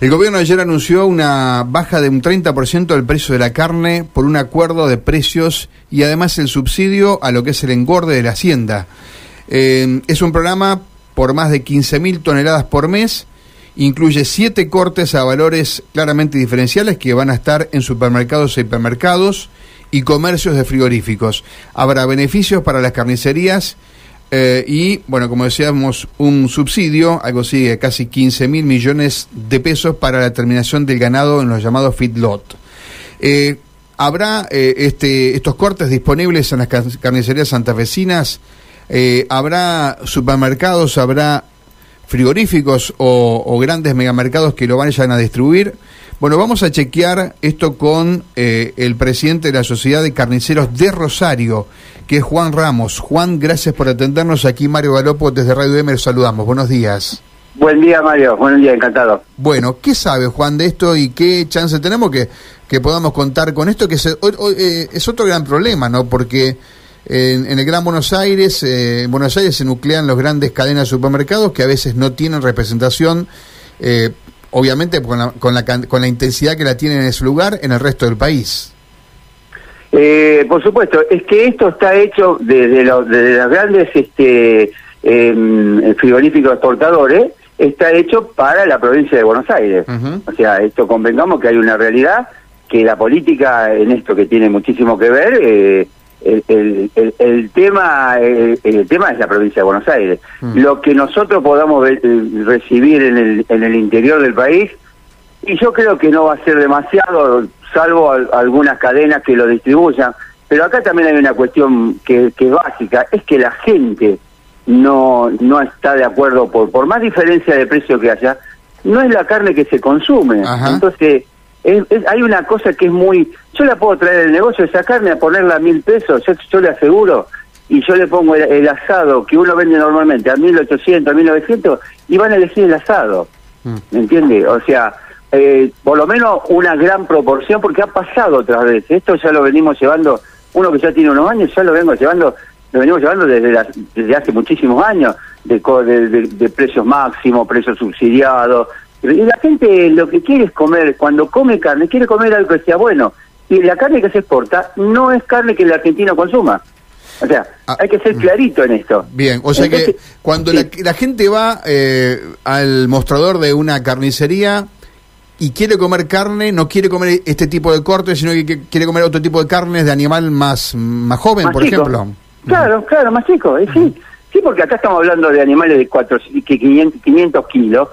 El gobierno ayer anunció una baja de un 30% del precio de la carne por un acuerdo de precios y además el subsidio a lo que es el engorde de la hacienda. Eh, es un programa por más de 15.000 toneladas por mes, incluye siete cortes a valores claramente diferenciales que van a estar en supermercados e hipermercados y comercios de frigoríficos. Habrá beneficios para las carnicerías eh, y, bueno, como decíamos, un subsidio, algo así de casi 15 mil millones de pesos para la terminación del ganado en los llamados feedlot. Eh, ¿Habrá eh, este, estos cortes disponibles en las carnicerías santafesinas? ¿Habrá supermercados, habrá frigoríficos o, o, grandes megamercados que lo vayan a distribuir? Bueno, vamos a chequear esto con el presidente de la Sociedad de Carniceros de Rosario, que es Juan Ramos. Juan, gracias por atendernos. Aquí Mario Galopo desde Radio M, saludamos. Buenos días. Buen día, Mario. Buen día, encantado. Bueno, ¿qué sabe Juan de esto y qué chance tenemos que, que podamos contar con esto? Que es, eh, es otro gran problema, ¿no? Porque en, en, el Gran Buenos Aires, eh, en Buenos Aires se nuclean los grandes cadenas de supermercados que a veces no tienen representación eh, obviamente con la, con la, con la intensidad que la tienen en ese lugar en el resto del país. Eh, por supuesto, es que esto está hecho desde, lo, desde los grandes este, eh, frigoríficos exportadores, está hecho para la provincia de Buenos Aires. Uh -huh. O sea, esto convengamos que hay una realidad que la política en esto que tiene muchísimo que ver, eh, el, el, el, el, tema el, el, tema es la provincia de Buenos Aires. Mm. Lo que nosotros podamos ver, recibir en el, en el interior del país, y yo creo que no va a ser demasiado, salvo a, algunas cadenas que lo distribuyan, pero acá también hay una cuestión que, que es básica, es que la gente no, no está de acuerdo, por, por más diferencia de precio que haya, no es la carne que se consume. Ajá. Entonces, es, es, hay una cosa que es muy... Yo la puedo traer el negocio, esa carne, a ponerla a mil pesos, yo, yo le aseguro, y yo le pongo el, el, asado que uno vende normalmente a 1800, a 1900, y van a elegir el asado. Mm. ¿Me entiende? O sea, eh, por lo menos una gran proporción, porque ha pasado otras veces. Esto ya lo venimos llevando, uno que ya tiene unos años, ya lo vengo llevando, lo venimos llevando desde, la, desde hace muchísimos años, de, de, de, de precios máximos, precios subsidiados, y la gente lo que quiere es comer, cuando come carne, quiere comer algo que sea bueno. Y la carne que se exporta no es carne que el argentino consuma. O sea, ah, hay que ser clarito en esto. Bien, o sea Entonces, que cuando sí. la, la, gente va eh, al mostrador de una carnicería y quiere comer carne, no quiere comer este tipo de cortes, sino que quiere comer otro tipo de carnes de animal más, más joven, más por chico. ejemplo. Claro, uh -huh. claro, más chico, eh, sí. Sí, porque acá estamos hablando de animales de cuatro, que 500, 500 kilos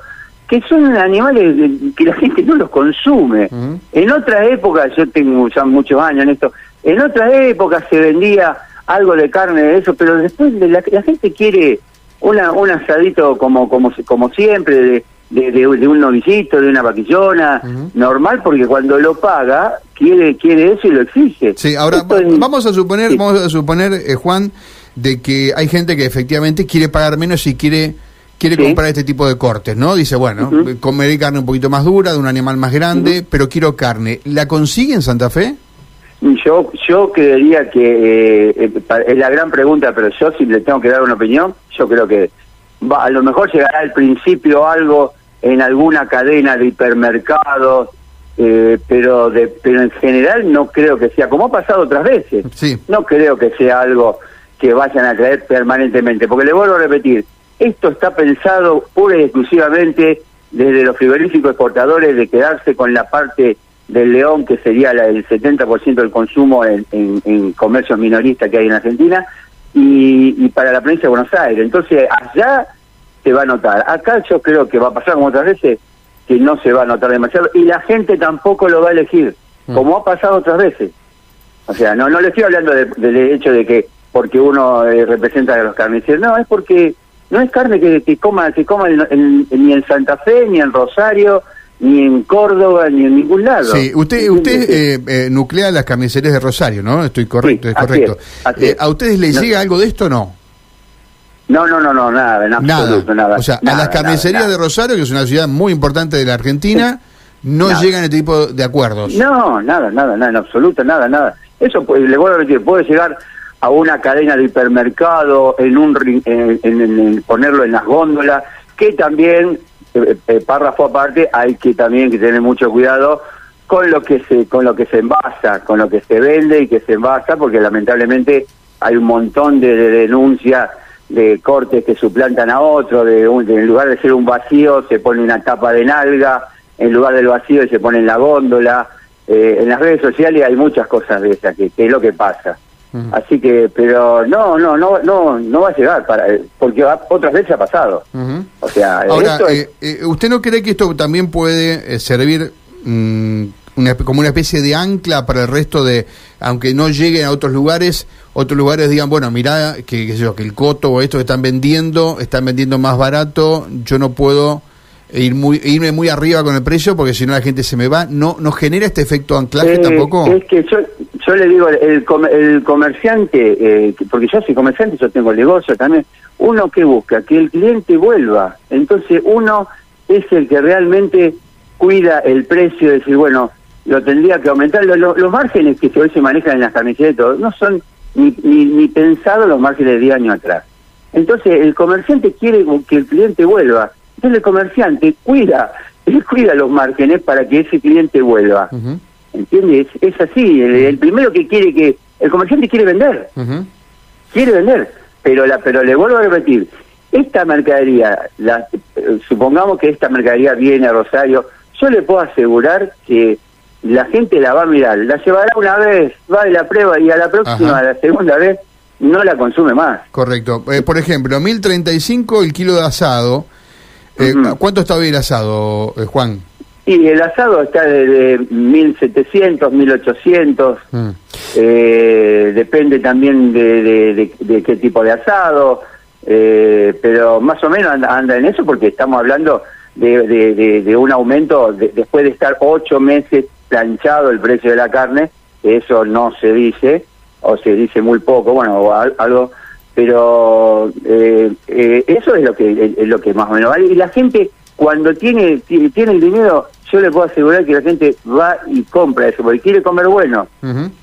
que son animales que la gente no los consume. Uh -huh. En otra época, yo tengo ya muchos años en esto, en otras épocas se vendía algo de carne de eso, pero después la, la gente quiere una, un asadito como, como, como siempre, de, de, de, de un novicito, de una vaquillona, uh -huh. normal, porque cuando lo paga, quiere, quiere eso y lo exige. Sí, ahora es, vamos a suponer, sí. vamos a suponer, eh, Juan, de que hay gente que efectivamente quiere pagar menos y quiere quiere sí. comprar este tipo de cortes, ¿no? Dice, bueno, uh -huh. comeré carne un poquito más dura, de un animal más grande, uh -huh. pero quiero carne. ¿La consigue en Santa Fe? Yo yo creería que eh, es la gran pregunta, pero yo si le tengo que dar una opinión, yo creo que va, a lo mejor llegará al principio algo en alguna cadena de hipermercados, eh, pero de, pero en general no creo que sea, como ha pasado otras veces, sí. no creo que sea algo que vayan a traer permanentemente, porque le vuelvo a repetir, esto está pensado pura y exclusivamente desde los frigoríficos exportadores de quedarse con la parte del león, que sería la, el 70% del consumo en, en, en, comercios minoristas que hay en Argentina, y, y, para la provincia de Buenos Aires. Entonces, allá se va a notar. Acá yo creo que va a pasar como otras veces, que no se va a notar demasiado, y la gente tampoco lo va a elegir, mm. como ha pasado otras veces. O sea, no, no le estoy hablando del de, hecho de que porque uno eh, representa a los carniceros, no, es porque no es carne que, que coma que coma en, en, ni en Santa Fe, ni en Rosario, ni en Córdoba, ni en ningún lado. Sí, usted usted eh, eh, nuclea las carnicerías de Rosario, ¿no? Estoy correcto, sí, es correcto. Es, así eh, ¿A ustedes les no. llega algo de esto o no? No, no, no, no, nada, en absoluto, nada. nada. O sea, nada, a las carnicerías de Rosario, que es una ciudad muy importante de la Argentina, no llegan este tipo de acuerdos. No, nada, nada, nada, en absoluto, nada, nada. Eso, pues, le vuelvo a decir, puede llegar a una cadena de hipermercado, en un en, en, en, ponerlo en las góndolas, que también párrafo aparte, hay que también que tener mucho cuidado con lo que se con lo que se envasa, con lo que se vende y que se envasa, porque lamentablemente hay un montón de, denuncias de cortes que suplantan a otro, de, en lugar de ser un vacío se pone una tapa de nalga, en lugar del vacío se pone en la góndola. Eh, en las redes sociales hay muchas cosas de esas, que, es lo que pasa. Así que, pero no, no, no, no, no va a llegar, para, porque otras veces ha pasado. O sea, Ahora, eh, eh, ¿usted no cree que esto también puede servir mm, como una especie de ancla para el resto de, aunque no lleguen a otros lugares, otros lugares digan, bueno, mira que, que el coto o esto que están vendiendo, están vendiendo más barato, yo no puedo ir muy, irme muy arriba con el precio porque si no la gente se me va. ¿No, no genera este efecto anclaje eh, tampoco? Es que yo, yo le digo, el, el comerciante, eh, porque yo soy comerciante, yo tengo el negocio también, uno que busca que el cliente vuelva. Entonces uno es el que realmente cuida el precio, decir, bueno, lo tendría que aumentar. Los, márgenes que hoy se manejan en las camisetas no son ni, ni, pensados los márgenes de 10 años atrás. Entonces, el comerciante quiere que el cliente vuelva. Entonces, el comerciante cuida, él cuida los márgenes para que ese cliente vuelva. ¿Entiendes? Es, así. El, primero que quiere que. El comerciante quiere vender. Quiere vender. Pero, la, pero le vuelvo a repetir. Esta mercadería, la, eh, supongamos que esta mercadería viene a Rosario, yo le puedo asegurar que la gente la va a mirar, la llevará una vez, va y la prueba y a la próxima, a la segunda vez, no la consume más. Correcto. Eh, por ejemplo, 1035 el kilo de asado. Eh, ¿Cuánto está hoy el asado, eh, Juan? Y el asado está de, 1700, 1800. Mm. depende también de, de, qué tipo de asado. pero más o menos anda, anda en eso porque estamos hablando de, de, un aumento después de estar ocho meses planchado el precio de la carne, eso no se dice, o se dice muy poco, bueno, o algo, pero eh, eh, eso es lo que es lo que más o menos vale. Y la gente, cuando tiene, tiene el dinero, yo le puedo asegurar que la gente va y compra eso, porque quiere comer bueno.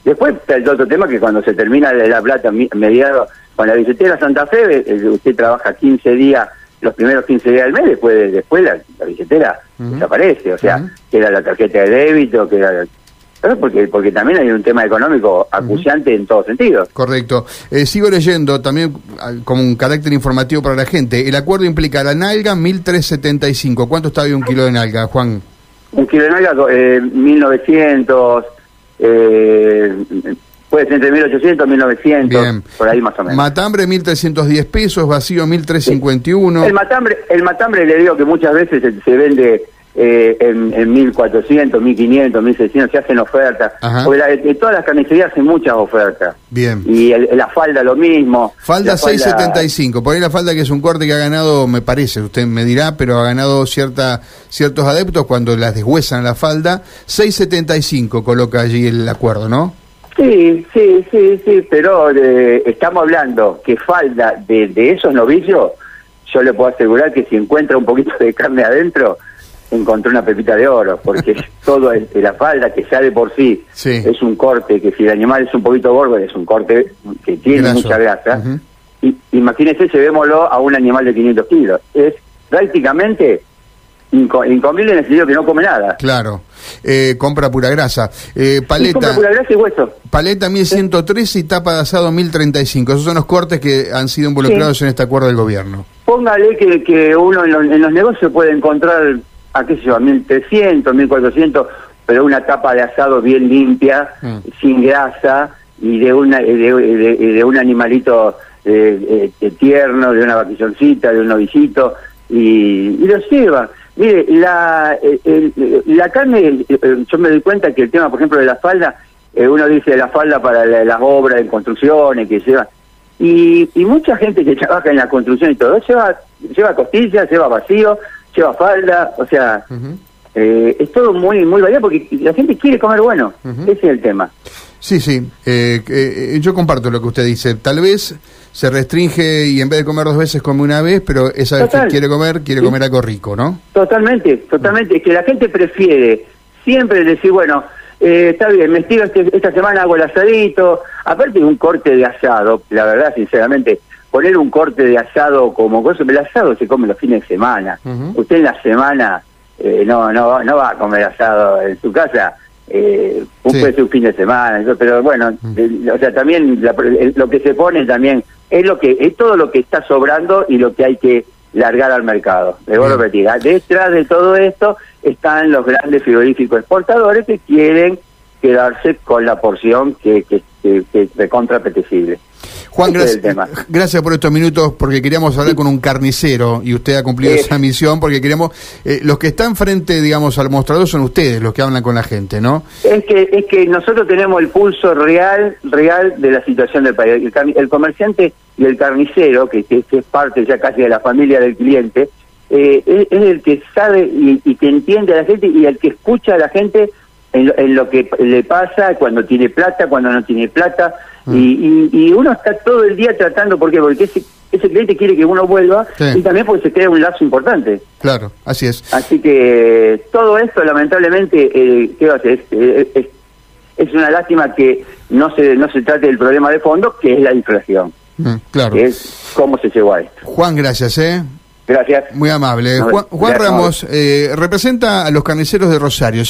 Después está el otro tema que cuando se termina la plata mediado con la billetera Santa Fe, eh, usted trabaja 15 días los primeros 15 días del mes, después, después la, billetera desaparece, o sea, que era la tarjeta de débito, que era... Porque, porque también hay un tema económico acuciante en todos sentidos. Correcto. Eh, sigo leyendo también ah, como un carácter informativo para la gente. El acuerdo implica la nalga 1.375. ¿Cuánto está hoy un kilo de nalga, Juan? Un kilo de nalga, eh, 1.900. Eh, Puede ser entre 1800 y 1900, por ahí más o menos. Matambre 1310 pesos, vacío 1351. El matambre, el matambre le digo que muchas veces se, vende eh, en, en 1400, 1500, 1600, se hacen ofertas. Porque todas las carnicerías hacen muchas ofertas. Bien. Y la falda lo mismo. Falda, 675. Por ahí la falda que es un corte que ha ganado, me parece, usted me dirá, pero ha ganado cierta ciertos adeptos cuando las deshuesan la falda. 675 coloca allí el acuerdo, ¿no? Sí, sí, sí, sí, pero eh, estamos hablando que falda de, de esos novicios, yo le puedo asegurar que si encuentra un poquito de carne adentro, encontró una pepita de oro, porque todo es, la falda que ya de por sí, es un corte, que si el animal es un poquito gordo, es un corte que tiene mucha grasa. y, imagínese, llevémoslo a un animal de 500 kilos. Es prácticamente incomible en el sentido que no come nada. Claro. Eh, compra pura grasa. Eh, paleta. compra pura grasa y hueso. Paleta 1113 y tapa de asado 1035. Esos son los cortes que han sido involucrados en este acuerdo del gobierno. Póngale que, que uno en los, negocios puede encontrar, a qué sé yo, a 1300, 1400, pero una tapa de asado bien limpia, mm. sin grasa y de, una, de, de, un animalito eh, tierno, de una vaquilloncita, de un novicito, y, y lo lleva. Mire, la, eh, la carne, eh, yo me doy cuenta que el tema, por ejemplo, de la falda, eh, uno dice la falda para las obras en construcciones que lleva, y, y mucha gente que trabaja en la construcción y todo, lleva, lleva costillas, lleva vacío, lleva falda, o sea, es todo muy, muy variado porque la gente quiere comer bueno, ese es el tema. Sí, sí, yo comparto lo que usted dice, tal vez se restringe y en vez de comer dos veces come una vez, pero esa vez que quiere comer, quiere comer algo rico, ¿no? Totalmente, totalmente. Es que la gente prefiere siempre decir, bueno, eh, está bien, me estiro este, esta semana, hago el asadito. Aparte de un corte de asado, la verdad, sinceramente, poner un corte de asado como cosa, el asado se come los fines de semana. Usted en la semana eh, no, no, no va a comer asado en su casa, eh, un, puede un fin de semana, pero bueno, o sea, también lo que se pone también es lo que es todo lo que está sobrando y lo que hay que largar al mercado. Le a repetir, detrás de todo esto están los grandes frigoríficos exportadores que quieren quedarse con la porción que, que, que, que apetecible. Juan, gracias, gracias por estos minutos porque queríamos hablar con un carnicero y usted ha cumplido esa misión porque queremos, eh, los que están frente, digamos, al mostrador son ustedes los que hablan con la gente, ¿no? Es que es que nosotros tenemos el pulso real, real de la situación del país. El, comerciante y el carnicero, que, es parte ya casi de la familia del cliente, eh, es, el que sabe y, y que entiende a la gente y el que escucha a la gente en lo, que le pasa cuando tiene plata, cuando no tiene plata, mm. y, uno está todo el día tratando, ¿por qué? Porque ese, ese cliente quiere que uno vuelva y también porque se crea un lazo importante. Claro, así es. Así que todo esto, lamentablemente, eh, ¿qué va a? Es, es, una lástima que no se, no se trate del problema de fondo, que es la inflación. Mm, claro. es cómo se llegó a esto. Juan, gracias, ¿eh? Gracias. Muy amable. Juan, Ramos eh, representa a los carniceros de Rosario.